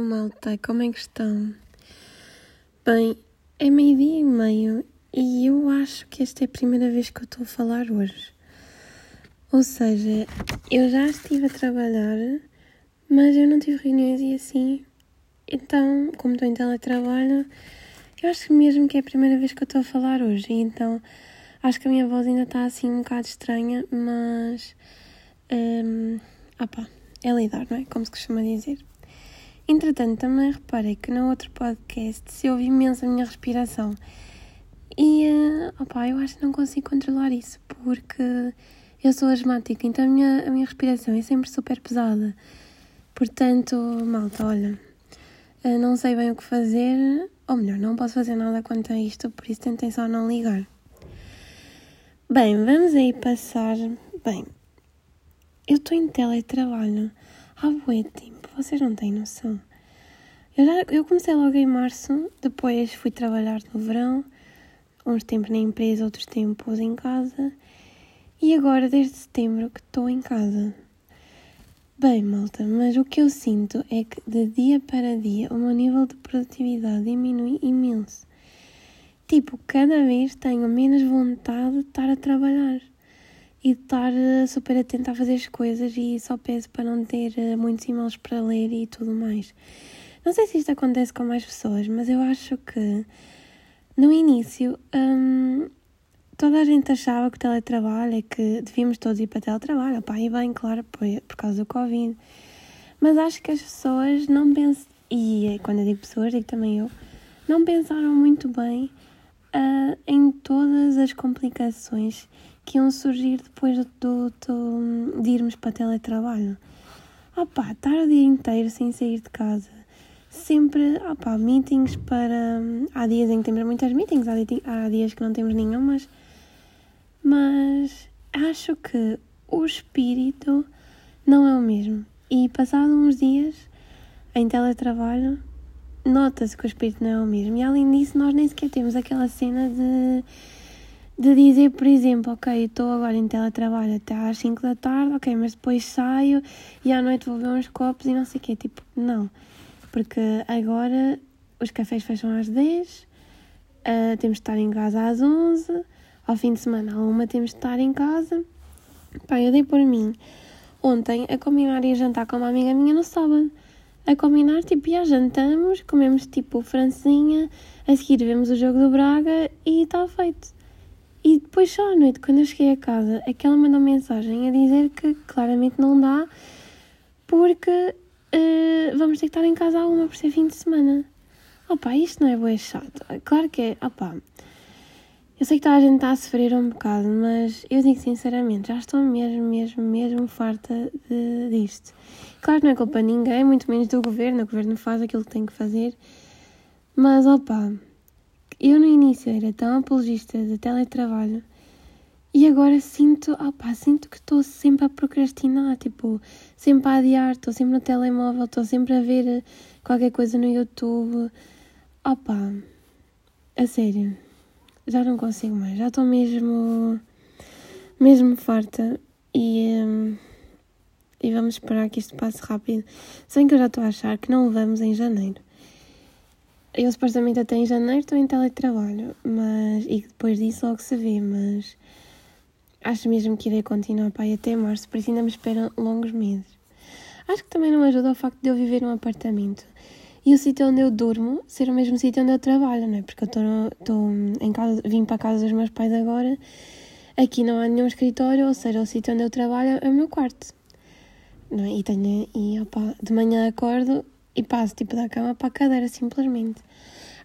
Então, malta, como é que estão? Bem, é meio-dia e meio e eu acho que esta é a primeira vez que eu estou a falar hoje. Ou seja, eu já estive a trabalhar, mas eu não tive reuniões e assim. Então, como estou em teletrabalho, eu acho mesmo que é a primeira vez que eu estou a falar hoje. Então, acho que a minha voz ainda está assim um bocado estranha, mas. Um, opa, é lidar, não é? Como se costuma dizer. Entretanto, também reparei que no outro podcast se ouve imenso a minha respiração. E, uh, opa, eu acho que não consigo controlar isso, porque eu sou asmática, então a minha, a minha respiração é sempre super pesada. Portanto, malta, olha, uh, não sei bem o que fazer, ou melhor, não posso fazer nada quanto a isto, por isso tentem só não ligar. Bem, vamos aí passar. Bem, eu estou em teletrabalho há bué tempo vocês não têm noção. Eu, já, eu comecei logo em março, depois fui trabalhar no verão, uns tempos na empresa, outros tempos em casa, e agora desde setembro que estou em casa. Bem, malta, mas o que eu sinto é que de dia para dia o meu nível de produtividade diminui imenso. Tipo, cada vez tenho menos vontade de estar a trabalhar e de estar eh, super atenta a fazer as coisas e só peço para não ter eh, muitos e-mails para ler e tudo mais. Não sei se isto acontece com mais pessoas, mas eu acho que no início hum, toda a gente achava que o teletrabalho é que devíamos todos ir para teletrabalho. Opá, e bem, claro, por, por causa do Covid. Mas acho que as pessoas não pensam, e é quando eu digo pessoas, digo também eu, não pensaram muito bem uh, em todas as complicações que iam surgir depois do, do, de irmos para teletrabalho. Opá, estar o dia inteiro sem sair de casa. Sempre, opá, meetings para... Há dias em que temos muitas meetings, há dias que não temos nenhumas. Mas acho que o espírito não é o mesmo. E passado uns dias em teletrabalho, nota-se que o espírito não é o mesmo. E além disso, nós nem sequer temos aquela cena de de dizer, por exemplo, ok, estou agora em teletrabalho até às 5 da tarde, ok, mas depois saio e à noite vou ver uns copos e não sei o quê. Tipo, não. Porque agora os cafés fecham às 10, uh, ah, temos de estar em casa às 11, ao fim de semana à uma temos de estar em casa. Pá, eu dei por mim ontem a combinar e a jantar com uma amiga minha no sábado. A combinar, tipo, já jantamos, comemos tipo francesinha, a seguir vemos o jogo do Braga e está feito. E depois só à noite, quando eu cheguei a casa, é que ela mandou mensagem a dizer que claramente não dá porque uh, vamos ter que estar em casa alguma por ser fim de semana. Opá, isto não é boa chato. Claro que é, opá. Eu sei que toda a gente está a sofrer um bocado, mas eu digo sinceramente, já estou mesmo, mesmo, mesmo farta de, disto. Claro que não é culpa de ninguém, muito menos do governo, o governo faz aquilo que tem que fazer, mas opá, eu no início era tão apologista de teletrabalho e agora sinto, opá, sinto que estou sempre a procrastinar, tipo, sempre a adiar, estou sempre no telemóvel, estou sempre a ver qualquer coisa no YouTube. Opá, a sério, já não consigo mais, já estou mesmo, mesmo farta e vamos esperar que isto passe rápido. Sem que eu já estou a achar que não vamos em janeiro. Eu supostamente até em janeiro estou em teletrabalho, mas. e depois disso logo se vê, mas. Acho mesmo que irei continuar para aí até março, por isso ainda me esperam longos meses. Acho que também não ajuda o facto de eu viver num apartamento e o sítio onde eu durmo ser o mesmo sítio onde eu trabalho, não é? Porque eu estou em casa, vim para a casa dos meus pais agora, aqui não há nenhum escritório, ou seja, o sítio onde eu trabalho é o meu quarto. Não é? E tenho, e opa, de manhã acordo e passo tipo da cama para a cadeira, simplesmente.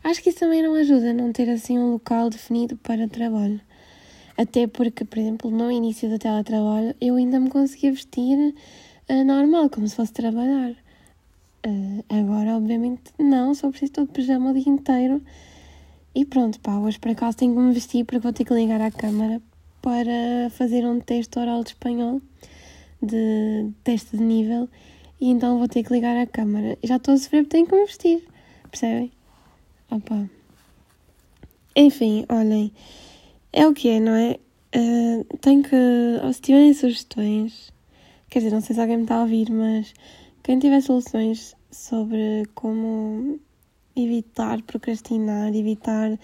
Acho que isso também não ajuda não ter assim um local definido para trabalho. Até porque, por exemplo, no início do teletrabalho eu ainda me conseguia vestir uh, normal, como se fosse trabalhar. Uh, agora, obviamente, não, só preciso estar de pijama o dia inteiro. E pronto, pá, hoje por acaso tenho que me vestir porque vou ter que ligar à câmara para fazer um teste oral de espanhol, de teste de nível e então vou ter que ligar a câmara. Já estou a sofrer porque tenho que me vestir, percebem? Opa. Enfim, olhem, é o que é, não é? Uh, tenho que, se tiverem sugestões, quer dizer, não sei se alguém me está a ouvir, mas quem tiver soluções sobre como evitar procrastinar, evitar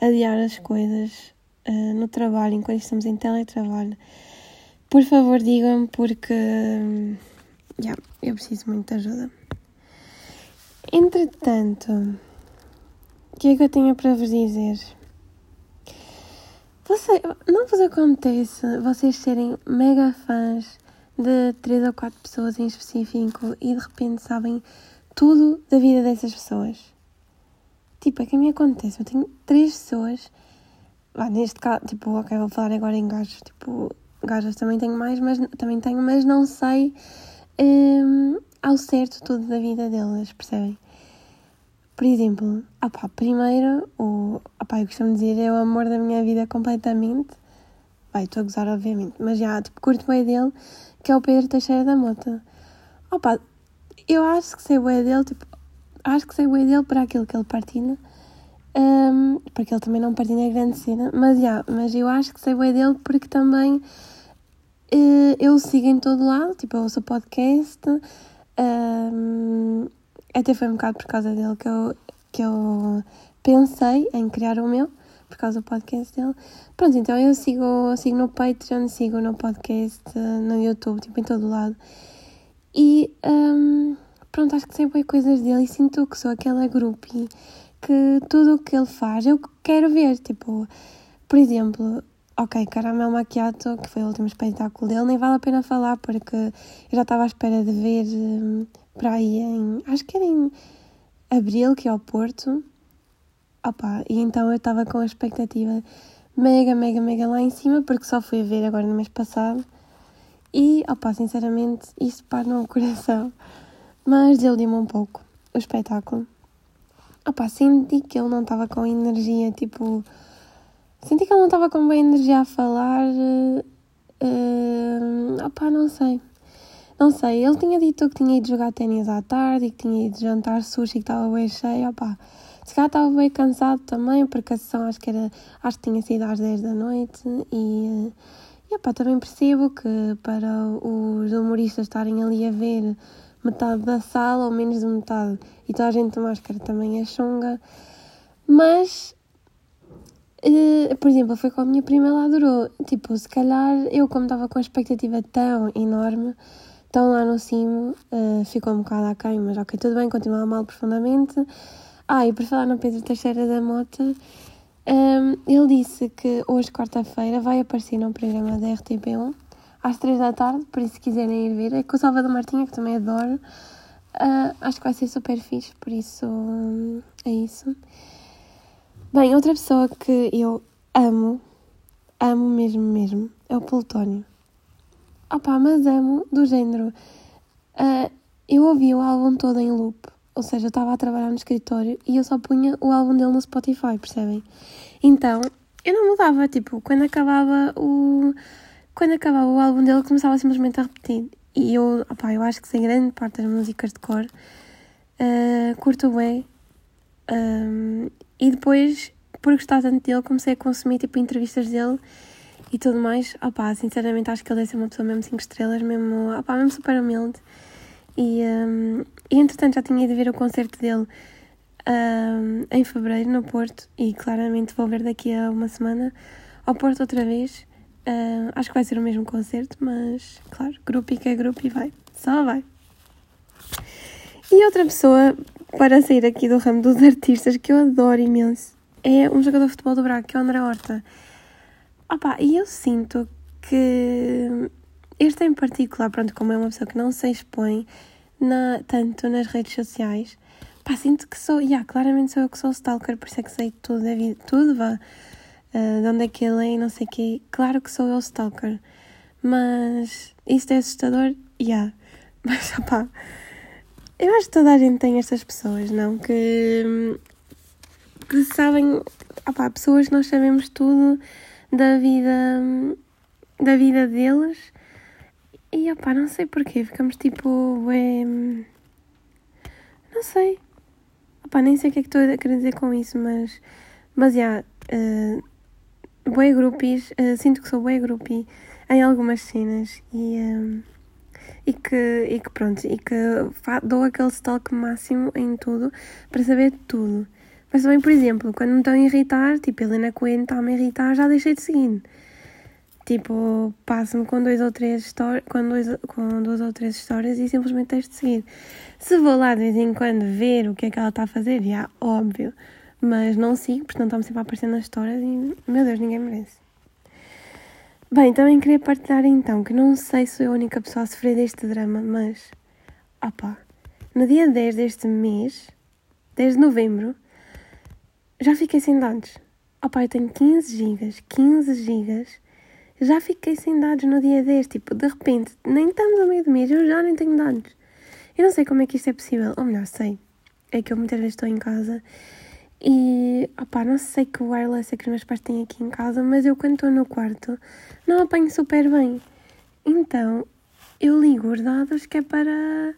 adiar as coisas uh, no trabalho, enquanto estamos em teletrabalho, por favor digam-me porque uh, yeah, eu preciso muito de ajuda. Entretanto, o que é que eu tenho para vos dizer? Você, não vos acontece vocês serem mega fãs de três ou quatro pessoas em específico e de repente sabem tudo da vida dessas pessoas? Tipo, é que a mim acontece. Eu tenho três pessoas. Ah, neste caso, tipo, ok, vou falar agora em gajos. Tipo, gajos também tenho mais, mas também tenho, mas não sei um, ao certo tudo da vida delas, percebem? Por exemplo, opá, primeiro, o, opá, eu costumo dizer, é o amor da minha vida completamente. Vai, estou a gozar, obviamente, mas já, tipo, curto bem dele, que é o Pedro Teixeira da Mota. Opá, eu acho que sei bem dele, tipo, acho que sei bem dele para aquilo que ele partilha, um, porque ele também não partilha grande cena, mas, já, mas eu acho que sei bem dele porque também uh, eu sigo em todo lado, tipo, eu ouço podcast, um, até foi um bocado por causa dele que eu, que eu pensei em criar o meu, por causa do podcast dele. Pronto, então eu sigo, sigo no Patreon, sigo no podcast, no YouTube, tipo, em todo lado. E um, pronto, acho que sei bem coisas dele e sinto que sou aquela groupie que tudo o que ele faz eu quero ver. Tipo, por exemplo, ok, Caramel Macchiato, que foi o último espetáculo dele, nem vale a pena falar porque eu já estava à espera de ver um, para aí em. acho que era em abril, que é ao Porto. Opa, e então eu estava com a expectativa mega, mega, mega lá em cima porque só fui ver agora no mês passado. E, opa, sinceramente, isso para no coração mas desiludiu-me um pouco o espetáculo. Opa, senti que ele não estava com energia, tipo. Senti que ele não estava com bem energia a falar. Uh, não sei. Não sei, ele tinha dito que tinha ido jogar ténis à tarde e que tinha ido jantar sushi que estava bem cheio. Se calhar estava bem cansado também, porque a sessão acho que era. Acho que tinha sido às 10 da noite e. E opa, também percebo que para os humoristas estarem ali a ver metade da sala ou menos de metade e toda a gente de máscara também é chunga. Mas, uh, por exemplo, foi com a minha prima, ela adorou. Tipo, se calhar eu, como estava com a expectativa tão enorme, tão lá no cimo, uh, ficou um bocado aquém, mas ok, tudo bem, continuava mal profundamente. Ah, e por falar no Pedro Teixeira da Mota, um, ehm, ele disse que hoje, quarta-feira, vai aparecer num programa da RTP1 às três da tarde, por isso se quiserem ir ver. É com o Salvador Martinha, que também adoro. Uh, acho que vai ser super fixe, por isso um, é isso. Bem, outra pessoa que eu amo, amo mesmo, mesmo, é o Plutónio. Opa, mas amo do género. Uh, eu ouvi o álbum todo em loop, ou seja, eu estava a trabalhar no escritório e eu só punha o álbum dele no Spotify, percebem? Então, eu não mudava, tipo, quando acabava o quando acabava o álbum dele começava simplesmente a repetir. E eu, opa, eu acho que sei grande parte das músicas de cor. Uh, curto bem. Um, e depois, por gostar tanto dele, comecei a consumir tipo entrevistas dele e tudo mais. Opa, sinceramente acho que ele deve ser uma pessoa mesmo 5 estrelas, mesmo, opa, mesmo super humilde. E, um, e entretanto já tinha ido ver o concerto dele um, em fevereiro no Porto e claramente vou ver daqui a uma semana ao Porto outra vez. Uh, acho que vai ser o mesmo concerto, mas claro, grupo que é grupo e vai, só vai. E outra pessoa, para sair aqui do ramo dos artistas, que eu adoro imenso, é um jogador de futebol do Braga, que é o André Horta. Opa, e eu sinto que este em particular, pronto, como é uma pessoa que não se expõe na, tanto nas redes sociais, pá, sinto que sou, yeah, claramente sou eu que sou stalker, por isso é que sei tudo da vida, tudo vá uh, de onde é que ele é e não sei o quê. Claro que sou eu stalker, mas isto é assustador? Yeah. Mas, opá, eu acho que toda a gente tem estas pessoas, não? Que, que sabem, opá, pessoas que nós sabemos tudo da vida, da vida deles e, opá, não sei porquê, ficamos tipo, bem... Não sei. Opá, nem sei o que é que estou a querer dizer com isso, mas... Mas, já, yeah, uh, bué grupis, uh, sinto que sou bué grupi em algumas cenas e, um, e que, e que pronto, e que dou aquele stalk máximo em tudo para saber tudo. Mas também, por exemplo, quando me estão a irritar, tipo, Helena Coelho está-me a irritar, já deixei de seguir. Tipo, passo-me com dois ou três com, dois, com duas ou três histórias e simplesmente deixo de seguir. Se vou lá de vez em quando ver o que é que ela está a fazer, já, óbvio. Mas não sigo, portanto está-me sempre a aparecer nas histórias e, meu Deus, ninguém merece. Bem, também queria partilhar então que não sei se sou a única pessoa a sofrer deste drama, mas. Opá, no dia 10 deste mês, 10 de novembro, já fiquei sem dados. Opá, eu tenho 15 gigas, 15 gigas já fiquei sem dados no dia 10, tipo, de repente, nem estamos a meio do mês, eu já nem tenho dados. Eu não sei como é que isto é possível, ou melhor, sei. É que eu muitas vezes estou em casa e, opá, não sei que wireless é que os meus pais têm aqui em casa, mas eu quando estou no quarto não apanho super bem. Então, eu ligo os dados que é para,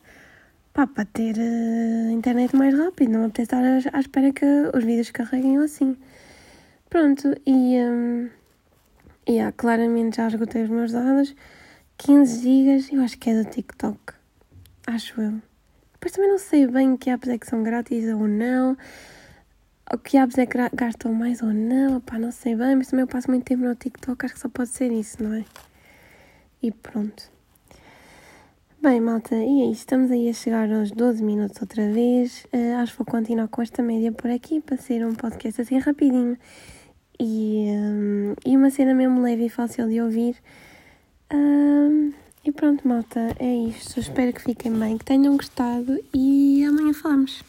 pá, para ter uh, internet mais rápido, não apetece estar à, espera que os vídeos carreguem assim. Pronto, e... Um, yeah, claramente já esgotei os meus dados. 15 gigas, eu acho que é do TikTok. Acho eu. Depois também não sei bem que apps é que são grátis ou não. Ou que apps é que gastam mais ou não. Pá, não sei bem, mas também eu passo muito tempo no TikTok. Acho que só pode ser isso, não é? E pronto. Bem, malta, e é isso. Estamos aí a chegar aos 12 minutos outra vez. Uh, acho que vou continuar com esta média por aqui para ser um podcast assim rapidinho e, um, e uma cena mesmo leve e fácil de ouvir. Um, e pronto, malta, é isto. Espero que fiquem bem, que tenham gostado e amanhã falamos.